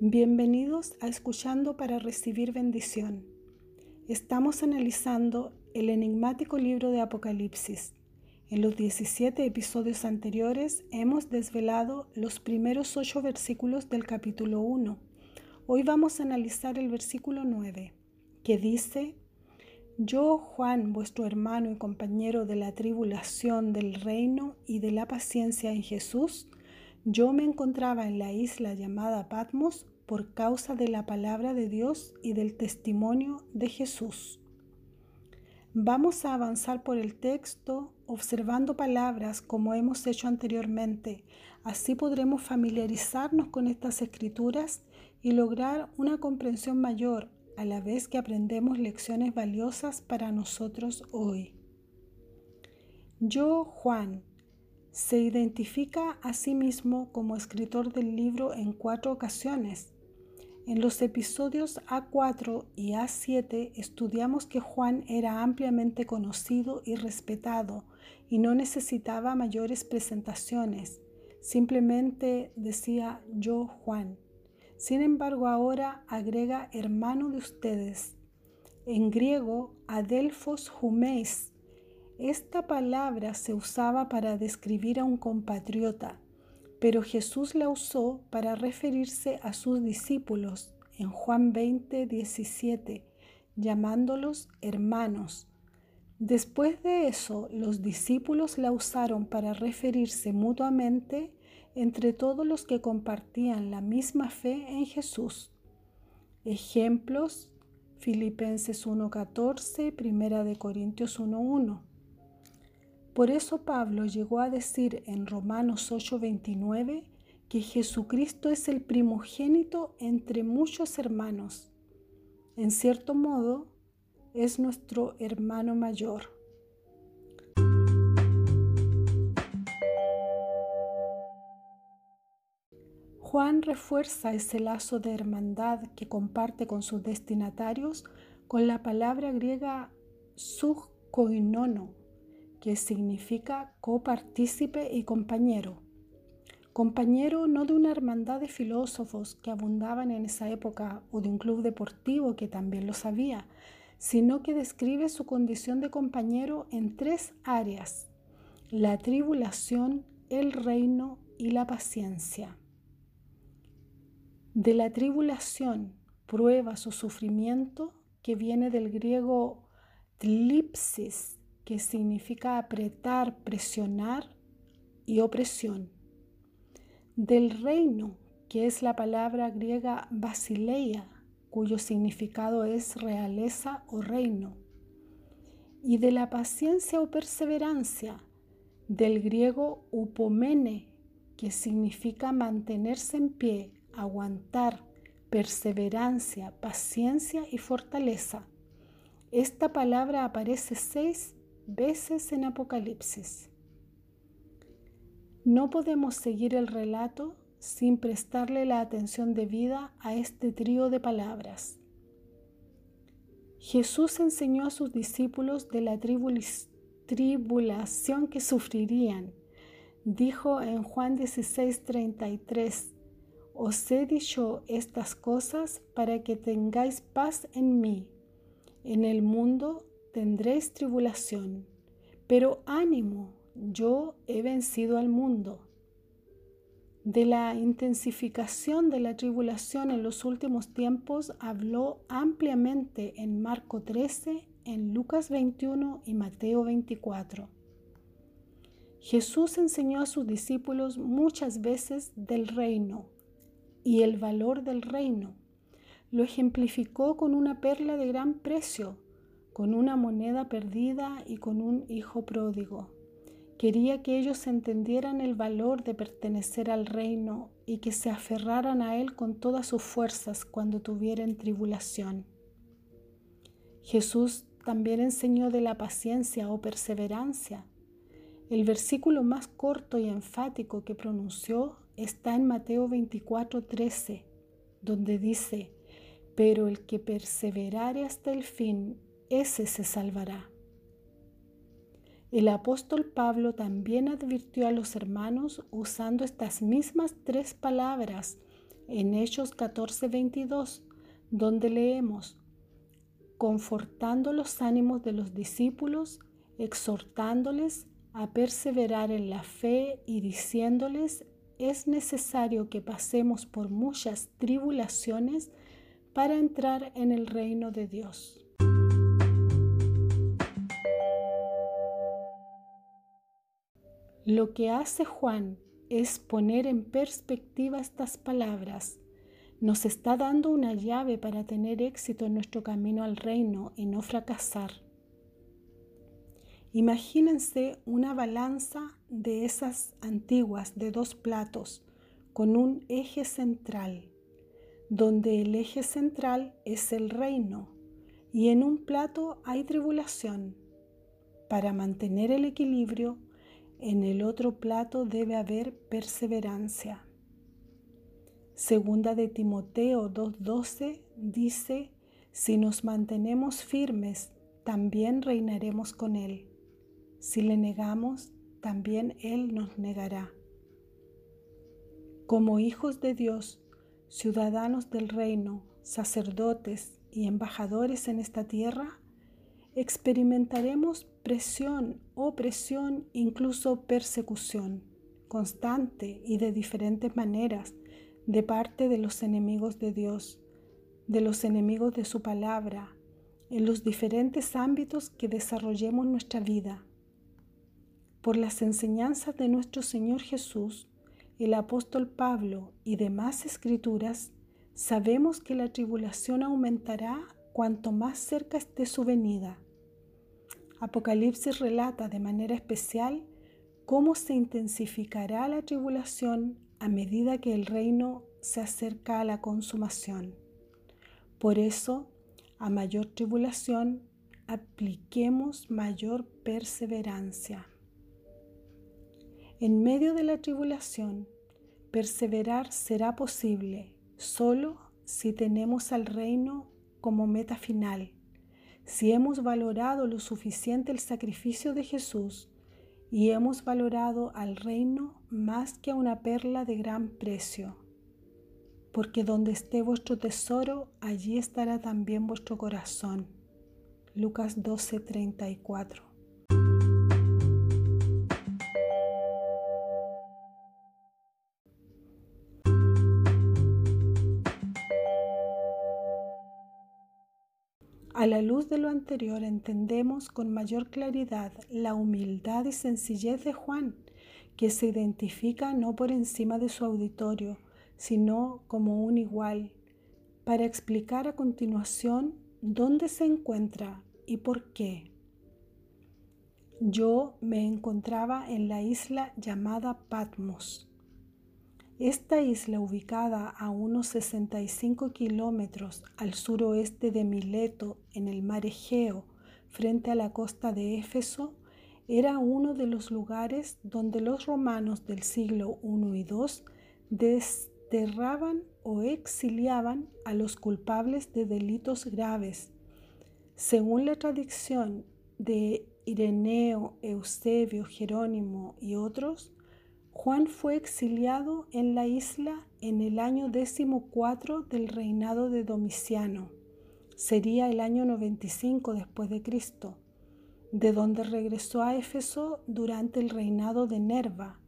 Bienvenidos a Escuchando para Recibir Bendición. Estamos analizando el enigmático libro de Apocalipsis. En los 17 episodios anteriores hemos desvelado los primeros ocho versículos del capítulo 1. Hoy vamos a analizar el versículo 9, que dice, Yo, Juan, vuestro hermano y compañero de la tribulación del reino y de la paciencia en Jesús, yo me encontraba en la isla llamada Patmos por causa de la palabra de Dios y del testimonio de Jesús. Vamos a avanzar por el texto observando palabras como hemos hecho anteriormente. Así podremos familiarizarnos con estas escrituras y lograr una comprensión mayor a la vez que aprendemos lecciones valiosas para nosotros hoy. Yo, Juan, se identifica a sí mismo como escritor del libro en cuatro ocasiones. En los episodios A4 y A7 estudiamos que Juan era ampliamente conocido y respetado y no necesitaba mayores presentaciones. Simplemente decía yo Juan. Sin embargo, ahora agrega hermano de ustedes. En griego, adelphos humeis, esta palabra se usaba para describir a un compatriota, pero Jesús la usó para referirse a sus discípulos en Juan 20, 17, llamándolos hermanos. Después de eso, los discípulos la usaron para referirse mutuamente entre todos los que compartían la misma fe en Jesús. Ejemplos, Filipenses 1.14, Primera de Corintios 1.1. Por eso Pablo llegó a decir en Romanos 8:29 que Jesucristo es el primogénito entre muchos hermanos. En cierto modo, es nuestro hermano mayor. Juan refuerza ese lazo de hermandad que comparte con sus destinatarios con la palabra griega subkoinono, que significa copartícipe y compañero. Compañero no de una hermandad de filósofos que abundaban en esa época o de un club deportivo que también lo sabía, sino que describe su condición de compañero en tres áreas, la tribulación, el reino y la paciencia. De la tribulación, prueba su sufrimiento, que viene del griego tlipsis, que significa apretar, presionar y opresión. Del reino, que es la palabra griega basileia, cuyo significado es realeza o reino. Y de la paciencia o perseverancia, del griego upomene, que significa mantenerse en pie, aguantar, perseverancia, paciencia y fortaleza. Esta palabra aparece seis veces en Apocalipsis. No podemos seguir el relato sin prestarle la atención debida a este trío de palabras. Jesús enseñó a sus discípulos de la tribulación que sufrirían. Dijo en Juan 16:33, Os he dicho estas cosas para que tengáis paz en mí. En el mundo tendréis tribulación, pero ánimo, yo he vencido al mundo. De la intensificación de la tribulación en los últimos tiempos habló ampliamente en Marco 13, en Lucas 21 y Mateo 24. Jesús enseñó a sus discípulos muchas veces del reino y el valor del reino. Lo ejemplificó con una perla de gran precio con una moneda perdida y con un hijo pródigo. Quería que ellos entendieran el valor de pertenecer al reino y que se aferraran a él con todas sus fuerzas cuando tuvieran tribulación. Jesús también enseñó de la paciencia o perseverancia. El versículo más corto y enfático que pronunció está en Mateo 24:13, donde dice, pero el que perseverare hasta el fin, ese se salvará. El apóstol Pablo también advirtió a los hermanos usando estas mismas tres palabras en Hechos 14:22, donde leemos, confortando los ánimos de los discípulos, exhortándoles a perseverar en la fe y diciéndoles, es necesario que pasemos por muchas tribulaciones para entrar en el reino de Dios. Lo que hace Juan es poner en perspectiva estas palabras. Nos está dando una llave para tener éxito en nuestro camino al reino y no fracasar. Imagínense una balanza de esas antiguas de dos platos con un eje central, donde el eje central es el reino y en un plato hay tribulación. Para mantener el equilibrio en el otro plato debe haber perseverancia. Segunda de Timoteo 2.12 dice, si nos mantenemos firmes, también reinaremos con Él. Si le negamos, también Él nos negará. Como hijos de Dios, ciudadanos del reino, sacerdotes y embajadores en esta tierra, experimentaremos presión, opresión, incluso persecución constante y de diferentes maneras de parte de los enemigos de Dios, de los enemigos de su palabra, en los diferentes ámbitos que desarrollemos nuestra vida. Por las enseñanzas de nuestro Señor Jesús, el apóstol Pablo y demás escrituras, sabemos que la tribulación aumentará cuanto más cerca esté su venida. Apocalipsis relata de manera especial cómo se intensificará la tribulación a medida que el reino se acerca a la consumación. Por eso, a mayor tribulación, apliquemos mayor perseverancia. En medio de la tribulación, perseverar será posible solo si tenemos al reino como meta final si hemos valorado lo suficiente el sacrificio de Jesús y hemos valorado al reino más que a una perla de gran precio. Porque donde esté vuestro tesoro, allí estará también vuestro corazón. Lucas 12:34 A la luz de lo anterior entendemos con mayor claridad la humildad y sencillez de Juan, que se identifica no por encima de su auditorio, sino como un igual, para explicar a continuación dónde se encuentra y por qué. Yo me encontraba en la isla llamada Patmos esta isla, ubicada a unos 65 kilómetros al suroeste de Mileto, en el mar Egeo, frente a la costa de Éfeso, era uno de los lugares donde los romanos del siglo I y II desterraban o exiliaban a los culpables de delitos graves. Según la tradición de Ireneo, Eusebio, Jerónimo y otros, Juan fue exiliado en la isla en el año cuatro del reinado de Domiciano. Sería el año 95 después de Cristo, de donde regresó a Éfeso durante el reinado de Nerva,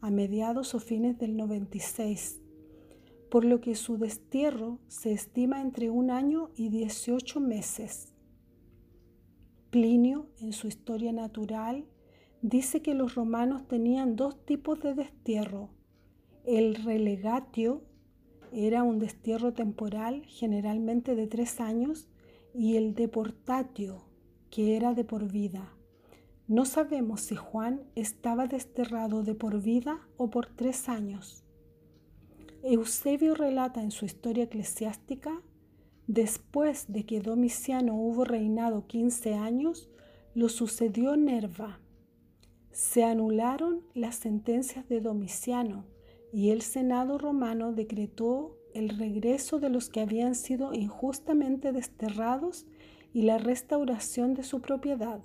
a mediados o fines del 96, por lo que su destierro se estima entre un año y 18 meses. Plinio, en su Historia Natural, dice que los romanos tenían dos tipos de destierro. El relegatio era un destierro temporal, generalmente de tres años, y el deportatio, que era de por vida. No sabemos si Juan estaba desterrado de por vida o por tres años. Eusebio relata en su historia eclesiástica, después de que Domiciano hubo reinado 15 años, lo sucedió Nerva, se anularon las sentencias de Domiciano y el Senado romano decretó el regreso de los que habían sido injustamente desterrados y la restauración de su propiedad.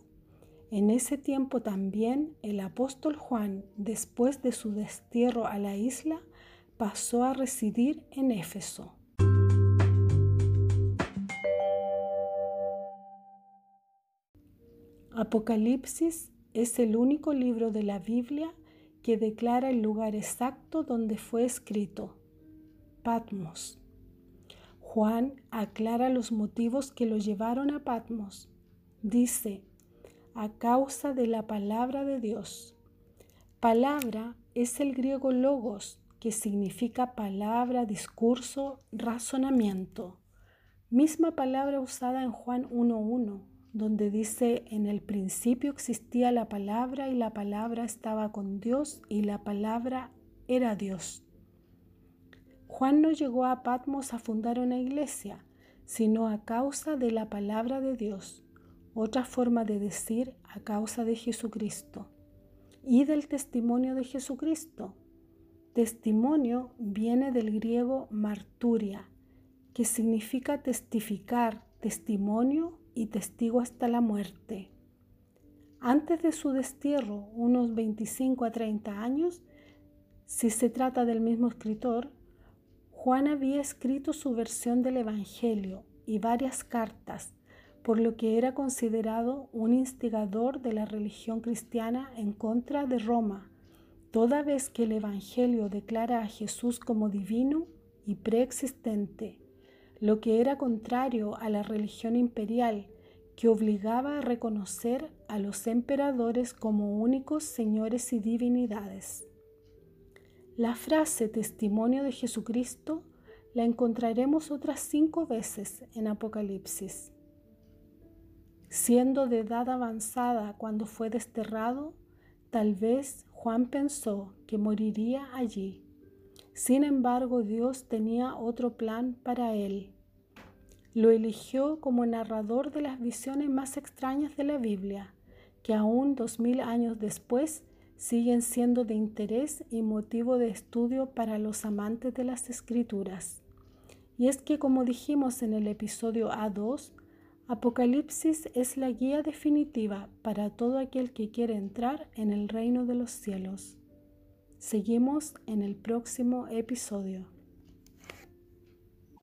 En ese tiempo también el apóstol Juan, después de su destierro a la isla, pasó a residir en Éfeso. Apocalipsis es el único libro de la Biblia que declara el lugar exacto donde fue escrito, Patmos. Juan aclara los motivos que lo llevaron a Patmos. Dice, a causa de la palabra de Dios. Palabra es el griego logos, que significa palabra, discurso, razonamiento. Misma palabra usada en Juan 1.1 donde dice, en el principio existía la palabra y la palabra estaba con Dios y la palabra era Dios. Juan no llegó a Patmos a fundar una iglesia, sino a causa de la palabra de Dios, otra forma de decir a causa de Jesucristo, y del testimonio de Jesucristo. Testimonio viene del griego marturia, que significa testificar, testimonio y testigo hasta la muerte. Antes de su destierro, unos 25 a 30 años, si se trata del mismo escritor, Juan había escrito su versión del Evangelio y varias cartas, por lo que era considerado un instigador de la religión cristiana en contra de Roma, toda vez que el Evangelio declara a Jesús como divino y preexistente lo que era contrario a la religión imperial que obligaba a reconocer a los emperadores como únicos señores y divinidades. La frase testimonio de Jesucristo la encontraremos otras cinco veces en Apocalipsis. Siendo de edad avanzada cuando fue desterrado, tal vez Juan pensó que moriría allí sin embargo, Dios tenía otro plan para él. Lo eligió como narrador de las visiones más extrañas de la Biblia, que aún dos mil años después siguen siendo de interés y motivo de estudio para los amantes de las escrituras. Y es que, como dijimos en el episodio A2, Apocalipsis es la guía definitiva para todo aquel que quiere entrar en el reino de los cielos. Seguimos en el próximo episodio.